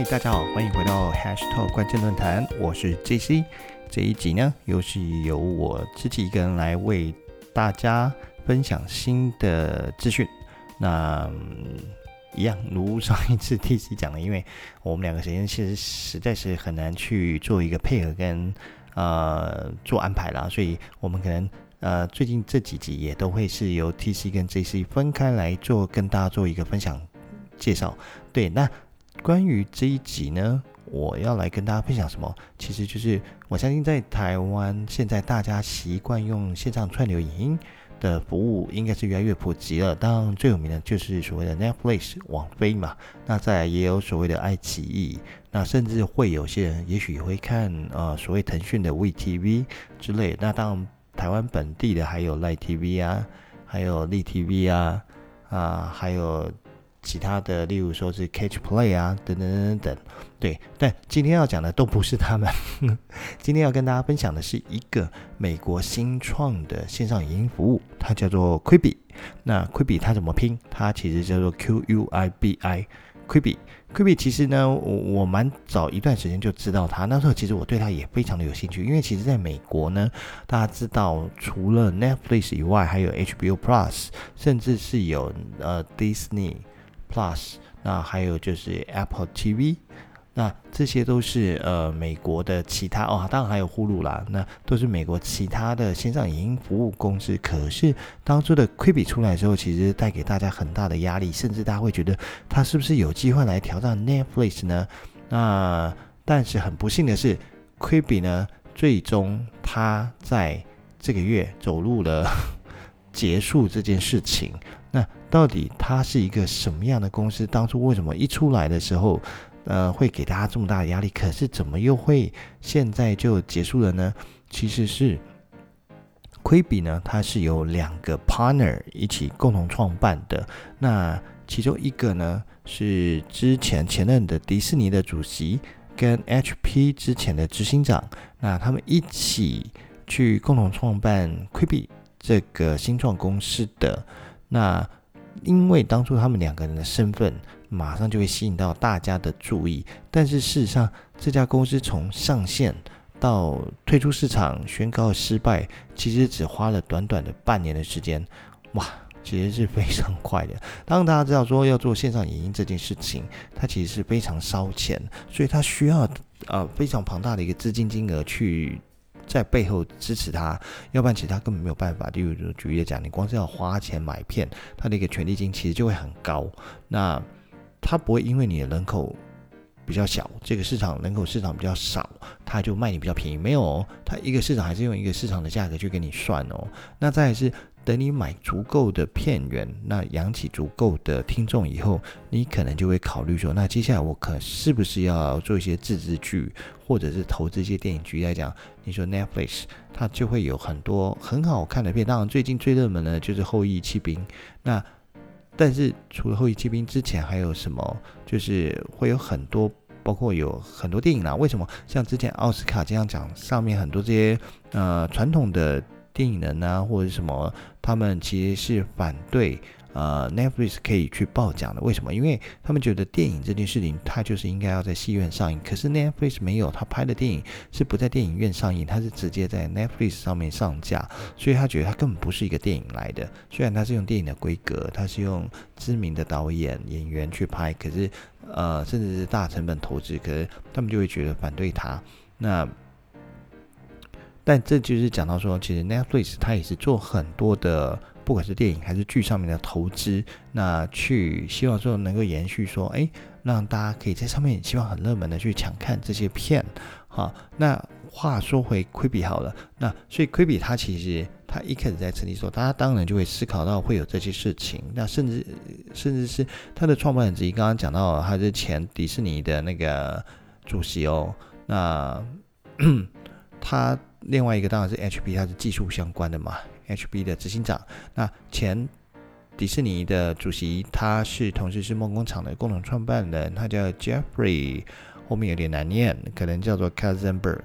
嗨，大家好，欢迎回到 Hashtag 关键论坛，我是 JC。这一集呢，又是由我自己一个人来为大家分享新的资讯。那一样，如上一次 TC 讲的，因为我们两个时间其实实在是很难去做一个配合跟呃做安排啦，所以我们可能呃最近这几集也都会是由 TC 跟 JC 分开来做，跟大家做一个分享介绍。对，那关于这一集呢？我要来跟大家分享什么？其实就是我相信在台湾现在大家习惯用线上串流影音的服务，应该是越来越普及了。当然最有名的就是所谓的 Netflix 网飞嘛，那再也有所谓的爱奇艺，那甚至会有些人也许会看呃所谓腾讯的 VTV 之类。那当然台湾本地的还有 Live TV 啊，还有立 TV 啊，啊还有。其他的，例如说是 Catch Play 啊，等等等等等，对。但今天要讲的都不是他们，今天要跟大家分享的是一个美国新创的线上影音服务，它叫做 Quibi。那 Quibi 它怎么拼？它其实叫做 Q U I B I。Quibi。Quibi 其实呢，我我蛮早一段时间就知道它，那时候其实我对它也非常的有兴趣，因为其实在美国呢，大家知道除了 Netflix 以外，还有 HBO Plus，甚至是有呃 Disney。Plus，那还有就是 Apple TV，那这些都是呃美国的其他哦，当然还有呼噜啦，那都是美国其他的线上影音服务公司。可是当初的 Quibi 出来之后，其实带给大家很大的压力，甚至大家会觉得它是不是有机会来挑战 Netflix 呢？那但是很不幸的是，Quibi 呢，最终它在这个月走入了结束这件事情。那到底它是一个什么样的公司？当初为什么一出来的时候，呃，会给大家这么大的压力？可是怎么又会现在就结束了呢？其实是亏比呢，它是由两个 partner 一起共同创办的。那其中一个呢是之前前任的迪士尼的主席，跟 HP 之前的执行长，那他们一起去共同创办亏比这个新创公司的。那因为当初他们两个人的身份，马上就会吸引到大家的注意。但是事实上，这家公司从上线到退出市场、宣告失败，其实只花了短短的半年的时间。哇，其实是非常快的。当大家知道说要做线上影音这件事情，它其实是非常烧钱，所以它需要呃非常庞大的一个资金金额去。在背后支持他，要不然其实他根本没有办法。例如举例讲，你光是要花钱买片，他的一个权利金其实就会很高。那他不会因为你的人口比较小，这个市场人口市场比较少，他就卖你比较便宜。没有，他一个市场还是用一个市场的价格去给你算哦。那再是。等你买足够的片源，那养起足够的听众以后，你可能就会考虑说，那接下来我可是不是要做一些自制剧，或者是投资一些电影局来讲，你说 Netflix 它就会有很多很好看的片。当然，最近最热门的就是《后裔骑兵》。那但是除了《后裔骑兵》之前还有什么？就是会有很多，包括有很多电影啦。为什么？像之前奥斯卡这样讲，上面很多这些呃传统的。电影人啊，或者什么，他们其实是反对呃 Netflix 可以去报奖的。为什么？因为他们觉得电影这件事情，它就是应该要在戏院上映。可是 Netflix 没有，他拍的电影是不在电影院上映，他是直接在 Netflix 上面上架，所以他觉得他根本不是一个电影来的。虽然他是用电影的规格，他是用知名的导演演员去拍，可是呃，甚至是大成本投资，可是他们就会觉得反对他。那但这就是讲到说，其实 Netflix 它也是做很多的，不管是电影还是剧上面的投资，那去希望说能够延续说，哎，让大家可以在上面希望很热门的去抢看这些片，好，那话说回 Quibi 好了，那所以 Quibi 它其实它一开始在成立时候，大家当然就会思考到会有这些事情，那甚至甚至是它的创办人之一，刚刚讲到他是前迪士尼的那个主席哦，那 他。另外一个当然是 HP，它是技术相关的嘛，HP 的执行长。那前迪士尼的主席，他是同时是梦工厂的共同创办人，他叫 Jeffrey，后面有点难念，可能叫做 Katzenberg。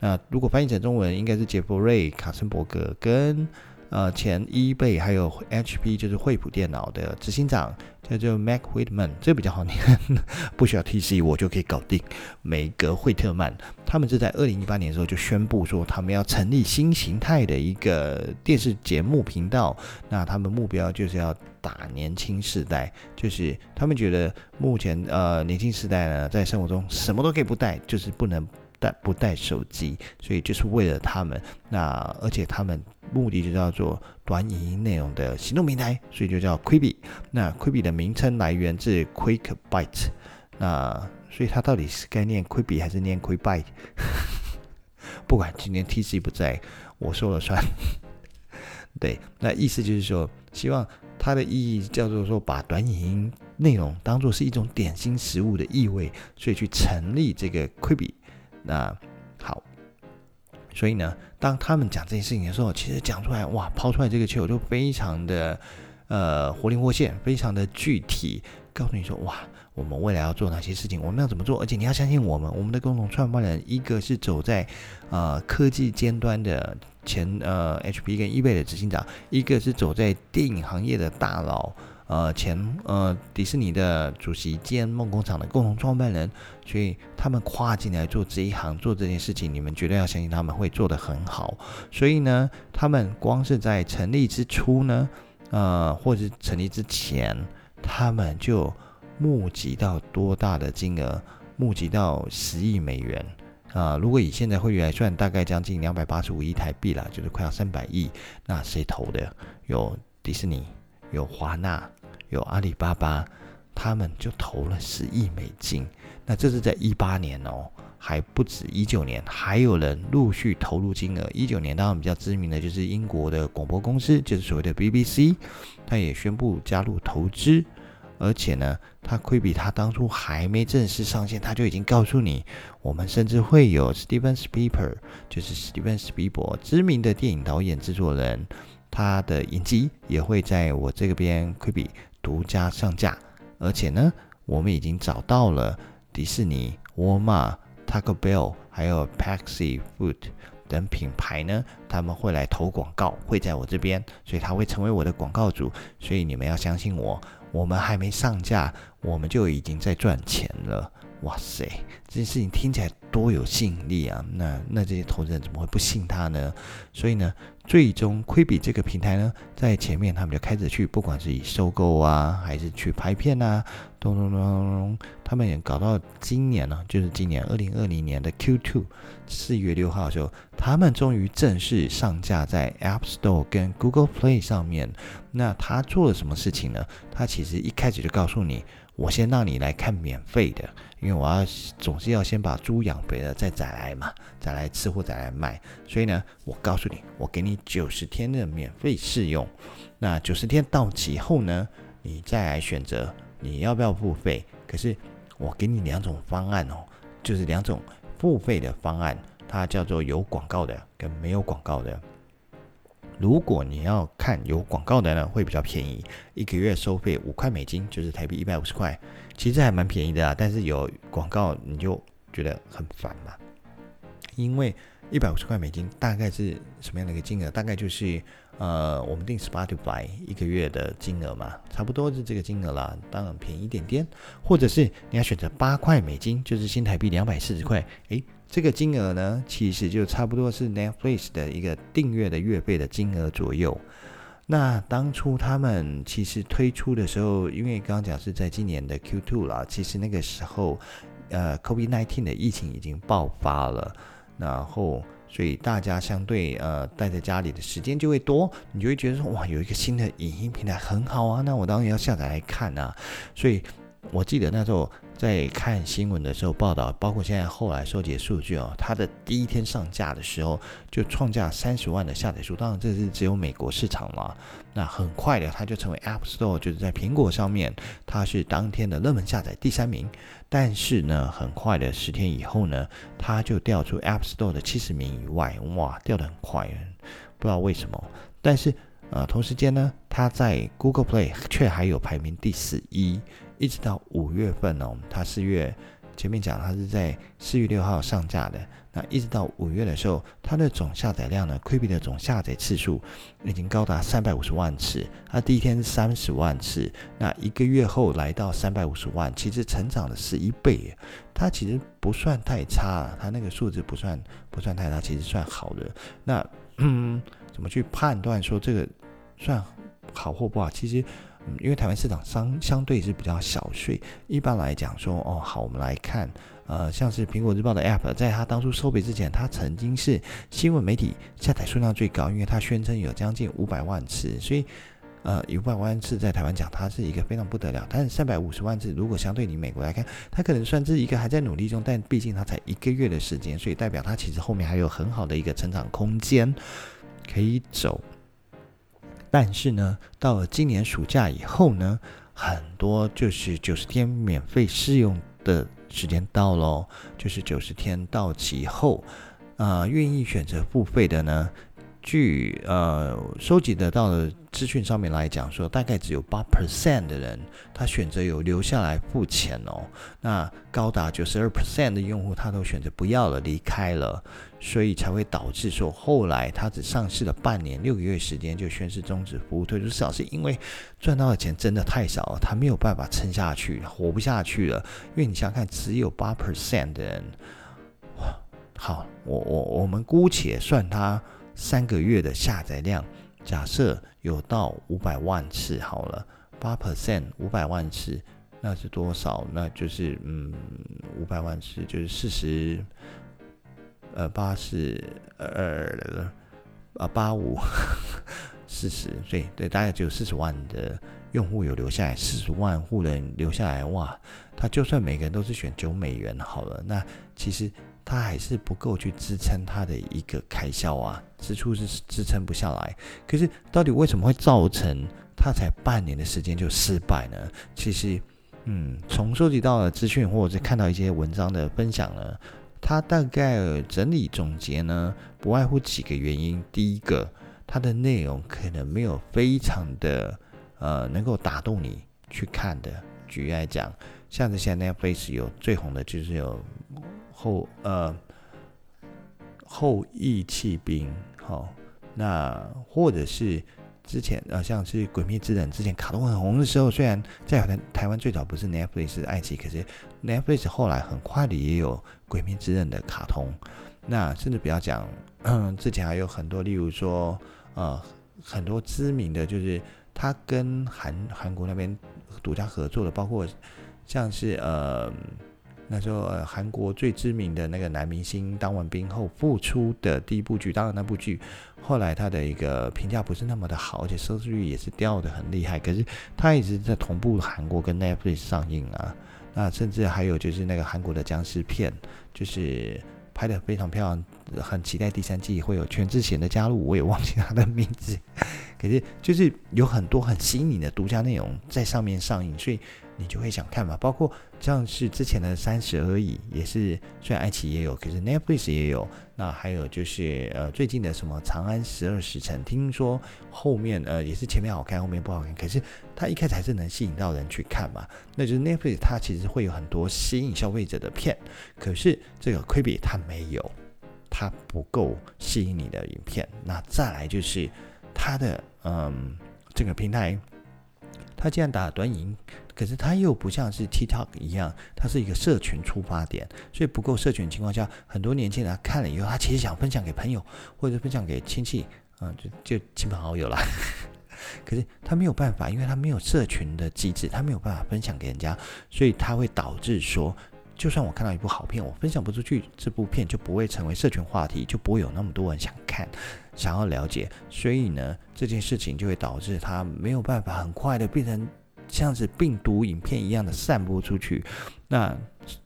那如果翻译成中文，应该是杰弗瑞·卡森伯格跟呃前 eBay 还有 HP 就是惠普电脑的执行长叫做 Mac Whitman，这比较好念，不需要 TC 我就可以搞定。梅格惠特曼，他们是在二零一八年的时候就宣布说，他们要成立新形态的一个电视节目频道。那他们目标就是要打年轻世代，就是他们觉得目前呃年轻世代呢，在生活中什么都可以不带，就是不能。带不带手机，所以就是为了他们。那而且他们目的就叫做短影音内容的行动平台，所以就叫 Quibi。那 Quibi 的名称来源自 Quick Bite。那所以它到底是该念 Quibi 还是念 Quick Bite？不管今天 TC 不在，我说了算。对，那意思就是说，希望它的意义叫做说，把短影音内容当做是一种点心食物的意味，所以去成立这个 Quibi。那好，所以呢，当他们讲这件事情的时候，其实讲出来，哇，抛出来这个球就非常的呃活灵活现，非常的具体，告诉你说，哇，我们未来要做哪些事情，我们要怎么做，而且你要相信我们，我们的共同创办人，一个是走在呃科技尖端的前呃 HP 跟 eBay 的执行长，一个是走在电影行业的大佬。呃，前呃迪士尼的主席兼梦工厂的共同创办人，所以他们跨进来做这一行做这件事情，你们绝对要相信他们会做得很好。所以呢，他们光是在成立之初呢，呃，或者成立之前，他们就募集到多大的金额？募集到十亿美元啊！如果以现在汇率来算，大概将近两百八十五亿台币啦，就是快要三百亿。那谁投的？有迪士尼，有华纳。有阿里巴巴，他们就投了十亿美金。那这是在一八年哦，还不止一九年，还有人陆续投入金额。一九年当然比较知名的就是英国的广播公司，就是所谓的 BBC，他也宣布加入投资。而且呢，他亏比他当初还没正式上线，他就已经告诉你，我们甚至会有 Steven Spielberg，就是 Steven Spielberg，知名的电影导演制作人，他的影集也会在我这边亏比。独家上架，而且呢，我们已经找到了迪士尼、沃尔玛、Taco Bell 还有 Paxi Food 等品牌呢，他们会来投广告，会在我这边，所以他会成为我的广告主。所以你们要相信我，我们还没上架，我们就已经在赚钱了。哇塞，这件事情听起来多有吸引力啊！那那这些投资人怎么会不信他呢？所以呢，最终亏比这个平台呢，在前面他们就开始去，不管是以收购啊，还是去拍片啊，咚咚咚咚咚，他们也搞到今年呢，就是今年二零二零年的 Q2 四月六号的时候，他们终于正式上架在 App Store 跟 Google Play 上面。那他做了什么事情呢？他其实一开始就告诉你。我先让你来看免费的，因为我要总是要先把猪养肥了再宰来嘛，再来吃或再来卖。所以呢，我告诉你，我给你九十天的免费试用。那九十天到期后呢，你再来选择你要不要付费。可是我给你两种方案哦，就是两种付费的方案，它叫做有广告的跟没有广告的。如果你要看有广告的呢，会比较便宜，一个月收费五块美金，就是台币一百五十块，其实还蛮便宜的啊。但是有广告你就觉得很烦嘛，因为一百五十块美金大概是什么样的一个金额？大概就是呃，我们定 Spotify 一个月的金额嘛，差不多是这个金额啦。当然便宜一点点，或者是你要选择八块美金，就是新台币两百四十块，诶。这个金额呢，其实就差不多是 Netflix 的一个订阅的月费的金额左右。那当初他们其实推出的时候，因为刚刚讲是在今年的 Q2 啦，其实那个时候，呃，COVID-19 的疫情已经爆发了，然后所以大家相对呃待在家里的时间就会多，你就会觉得说哇，有一个新的影音平台很好啊，那我当然要下载来看啊。所以我记得那时候。在看新闻的时候报道，包括现在后来收集的数据哦，它的第一天上架的时候就创下三十万的下载数，当然这是只有美国市场嘛。那很快的，它就成为 App Store，就是在苹果上面，它是当天的热门下载第三名。但是呢，很快的十天以后呢，它就掉出 App Store 的七十名以外，哇，掉的很快，不知道为什么。但是呃，同时间呢，它在 Google Play 却还有排名第十一。一直到五月份哦，它四月前面讲它是在四月六号上架的，那一直到五月的时候，它的总下载量呢，Quibi 的总下载次数已经高达三百五十万次。它第一天是三十万次，那一个月后来到三百五十万，其实成长了十一倍。它其实不算太差，它那个数字不算不算太差，其实算好的。那嗯，怎么去判断说这个算好或不好？其实。因为台湾市场相相对是比较小，所以一般来讲说，哦，好，我们来看，呃，像是苹果日报的 App，在它当初收费之前，它曾经是新闻媒体下载数量最高，因为它宣称有将近五百万次，所以，呃，五百万次在台湾讲，它是一个非常不得了。但是三百五十万次，如果相对你美国来看，它可能算是一个还在努力中，但毕竟它才一个月的时间，所以代表它其实后面还有很好的一个成长空间可以走。但是呢，到了今年暑假以后呢，很多就是九十天免费试用的时间到喽，就是九十天到期后，啊，愿意选择付费的呢。据呃收集得到的资讯上面来讲，说大概只有八 percent 的人他选择有留下来付钱哦，那高达九十二 percent 的用户他都选择不要了离开了，所以才会导致说后来他只上市了半年六个月时间就宣示终止服务退出市场，是因为赚到的钱真的太少了，他没有办法撑下去，活不下去了。因为你想想看，只有八 percent 的人，好，我我我们姑且算他。三个月的下载量，假设有到五百万次好了，八 percent 五百万次，那是多少？那就是嗯，五百万次就是四十，呃，八十二，啊，八五 四十，对对，大概只有四十万的用户有留下来，四十万户人留下来，哇，他就算每个人都是选九美元好了，那其实。它还是不够去支撑它的一个开销啊，支出是支撑不下来。可是到底为什么会造成它才半年的时间就失败呢？其实，嗯，从收集到的资讯或者是看到一些文章的分享呢，它大概整理总结呢，不外乎几个原因。第一个，它的内容可能没有非常的呃能够打动你去看的。举例来讲，像这些 Netflix 有最红的就是有。后呃后羿弃兵，好，那或者是之前呃像是《鬼灭之刃》之前卡通很红的时候，虽然在台台湾最早不是 Netflix 是爱奇艺，可是 Netflix 后来很快的也有《鬼灭之刃》的卡通。那甚至不要讲，之前还有很多，例如说呃很多知名的，就是他跟韩韩国那边独家合作的，包括像是呃。那时候，呃韩国最知名的那个男明星当完兵后复出的第一部剧，当然那部剧后来他的一个评价不是那么的好，而且收视率也是掉的很厉害。可是他一直在同步韩国跟 Netflix 上映啊。那甚至还有就是那个韩国的僵尸片，就是拍的非常漂亮，很期待第三季会有全智贤的加入，我也忘记他的名字。可是就是有很多很新颖的独家内容在上面上映，所以。你就会想看嘛，包括像是之前的《三十而已》，也是虽然爱奇艺也有，可是 Netflix 也有。那还有就是呃最近的什么《长安十二时辰》，听说后面呃也是前面好看，后面不好看，可是它一开始还是能吸引到人去看嘛。那就是 Netflix 它其实会有很多吸引消费者的片，可是这个 Quibi 它没有，它不够吸引你的影片。那再来就是它的嗯这个平台。它既然打短影，可是它又不像是 TikTok 一样，它是一个社群出发点，所以不够社群情况下，很多年轻人看了以后，他其实想分享给朋友或者分享给亲戚，嗯，就就亲朋好友啦。可是他没有办法，因为他没有社群的机制，他没有办法分享给人家，所以他会导致说。就算我看到一部好片，我分享不出去，这部片就不会成为社群话题，就不会有那么多人想看、想要了解。所以呢，这件事情就会导致他没有办法很快的变成像是病毒影片一样的散播出去，那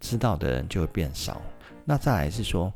知道的人就会变少。那再来是说，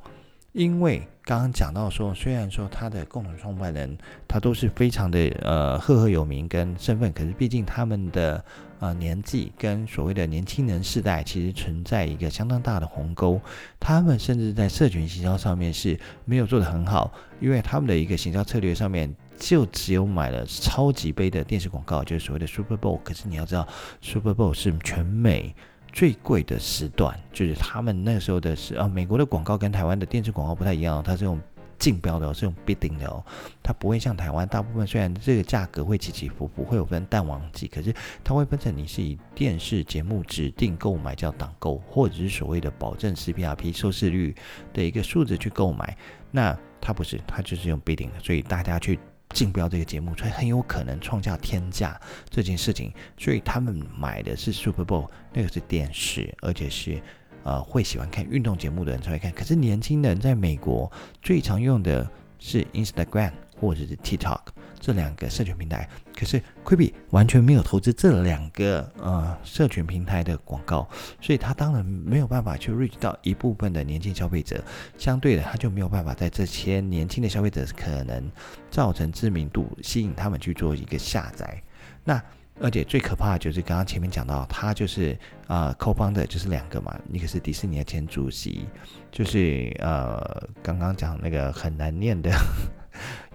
因为刚刚讲到说，虽然说他的共同创办人他都是非常的呃赫赫有名跟身份，可是毕竟他们的。啊，年纪跟所谓的年轻人世代其实存在一个相当大的鸿沟，他们甚至在社群行销上面是没有做得很好，因为他们的一个行销策略上面就只有买了超级杯的电视广告，就是所谓的 Super Bowl。可是你要知道，Super Bowl 是全美最贵的时段，就是他们那时候的是啊，美国的广告跟台湾的电视广告不太一样，它是用竞标的，是用 bidding 的哦，它不会像台湾大部分虽然这个价格会起起伏伏，会有分淡旺季，可是它会分成你是以电视节目指定购买叫党购，或者是所谓的保证 CPRP 收视率的一个数字去购买，那它不是，它就是用 bidding 的，所以大家去。竞标这个节目，所以很有可能创下天价这件事情，所以他们买的是 Super Bowl，那个是电视，而且是呃会喜欢看运动节目的人才会看。可是年轻人在美国最常用的是 Instagram 或者是 TikTok。这两个社群平台，可是 Quibi 完全没有投资这两个呃社群平台的广告，所以他当然没有办法去 reach 到一部分的年轻消费者，相对的他就没有办法在这些年轻的消费者可能造成知名度，吸引他们去做一个下载。那而且最可怕的就是刚刚前面讲到，他就是啊，co 方的就是两个嘛，一个是迪士尼的前主席，就是呃刚刚讲那个很难念的。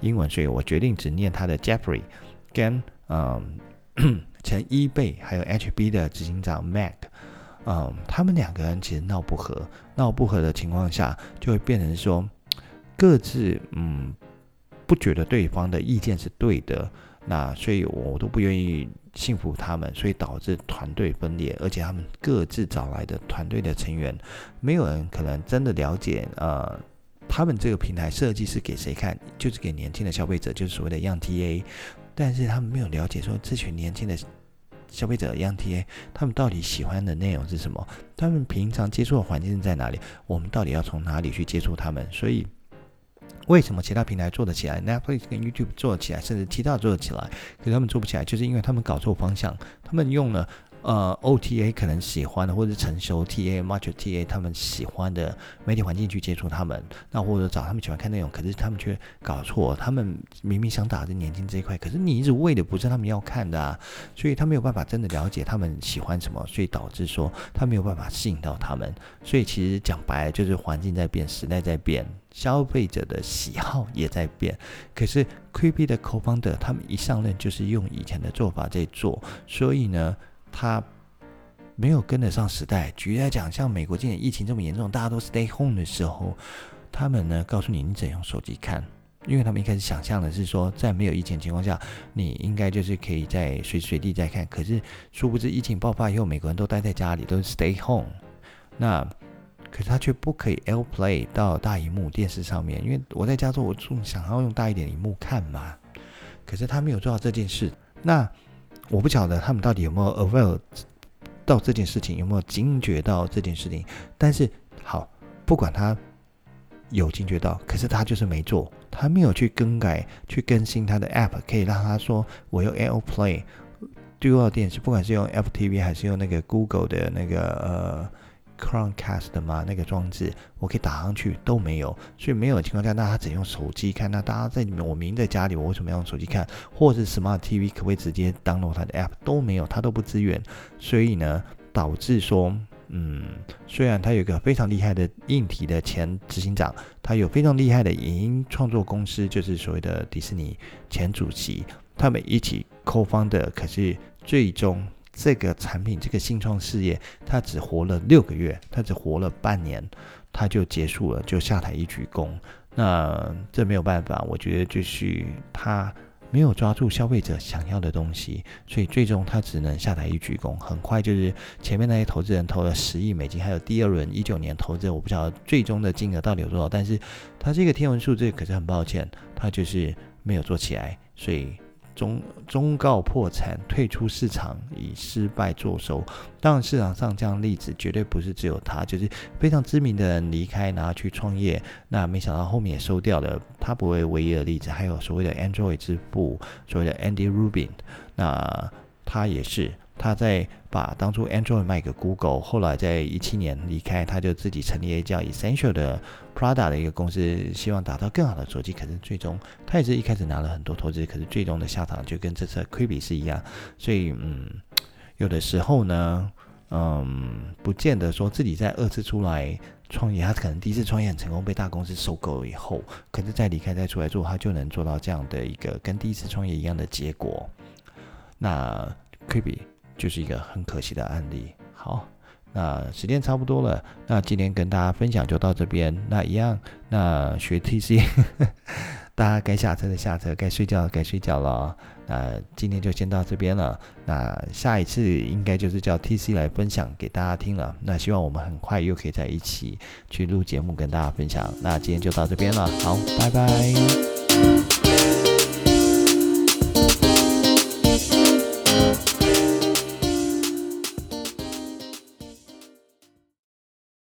英文，所以我决定只念他的 Jeffrey，跟嗯 前 eBay 还有 HB 的执行长 Mac，嗯，他们两个人其实闹不和，闹不和的情况下，就会变成说 各自嗯不觉得对方的意见是对的，那所以我都不愿意信服他们，所以导致团队分裂，而且他们各自找来的团队的成员，没有人可能真的了解呃。他们这个平台设计是给谁看？就是给年轻的消费者，就是所谓的 Young TA。但是他们没有了解说，这群年轻的消费者 Young TA，他们到底喜欢的内容是什么？他们平常接触的环境在哪里？我们到底要从哪里去接触他们？所以，为什么其他平台做得起来？Netflix 跟 YouTube 做得起来，甚至其他做得起来，可是他们做不起来，就是因为他们搞错方向，他们用了。呃，OTA 可能喜欢的，或者是成熟 TA、Mature TA 他们喜欢的媒体环境去接触他们，那或者找他们喜欢看内容，可是他们却搞错，他们明明想打的年轻这一块，可是你一直喂的不是他们要看的啊，所以他没有办法真的了解他们喜欢什么，所以导致说他没有办法吸引到他们，所以其实讲白了就是环境在变，时代在变，消费者的喜好也在变，可是 Creepy 的 Co-founder 他们一上任就是用以前的做法在做，所以呢。他没有跟得上时代。举例来讲，像美国今年疫情这么严重，大家都 stay home 的时候，他们呢告诉你你怎样用手机看，因为他们一开始想象的是说，在没有疫情情况下，你应该就是可以在随时随地在看。可是殊不知疫情爆发以后，美国人都待在家里，都是 stay home。那可是他却不可以 L play 到大荧幕电视上面，因为我在家做，我总想要用大一点荧幕看嘛。可是他没有做到这件事。那我不晓得他们到底有没有 aware 到这件事情，有没有惊觉到这件事情。但是好，不管他有惊觉到，可是他就是没做，他没有去更改、去更新他的 app，可以让他说我用 AirPlay 丢到电视，不管是用 FTV 还是用那个 Google 的那个呃。Chromecast 的吗？那个装置我可以打上去都没有，所以没有的情况下，那他只用手机看。那大家在里面我明明在家里，我为什么要用手机看？或者是 Smart TV 可不可以直接 download 它的 app 都没有，它都不支援。所以呢，导致说，嗯，虽然他有一个非常厉害的硬体的前执行长，他有非常厉害的影音创作公司，就是所谓的迪士尼前主席，他们一起 co 方的，可是最终。这个产品，这个新创事业，它只活了六个月，它只活了半年，它就结束了，就下台一鞠躬。那这没有办法，我觉得就是他没有抓住消费者想要的东西，所以最终他只能下台一鞠躬。很快就是前面那些投资人投了十亿美金，还有第二轮一九年投资，我不晓得最终的金额到底有多少，但是它这个天文数字。可是很抱歉，它就是没有做起来，所以。终终告破产，退出市场，以失败作收。当然，市场上这样例子绝对不是只有他，就是非常知名的人离开，然后去创业。那没想到后面也收掉了，他不会唯一的例子。还有所谓的 Android 之父，所谓的 Andy Rubin，那他也是。他在把当初 Android 卖给 Google，后来在一七年离开，他就自己成立一家 Essential 的 Prada 的一个公司，希望达到更好的手机。可是最终他也是一开始拿了很多投资，可是最终的下场就跟这次 q u b 是一样。所以嗯，有的时候呢，嗯，不见得说自己在二次出来创业，他可能第一次创业很成功，被大公司收购以后，可是再离开再出来做，他就能做到这样的一个跟第一次创业一样的结果。那 q u b 就是一个很可惜的案例。好，那时间差不多了，那今天跟大家分享就到这边。那一样，那学 TC，大家该下车的下车，该睡觉的该睡觉了。那今天就先到这边了。那下一次应该就是叫 TC 来分享给大家听了。那希望我们很快又可以在一起去录节目跟大家分享。那今天就到这边了，好，拜拜。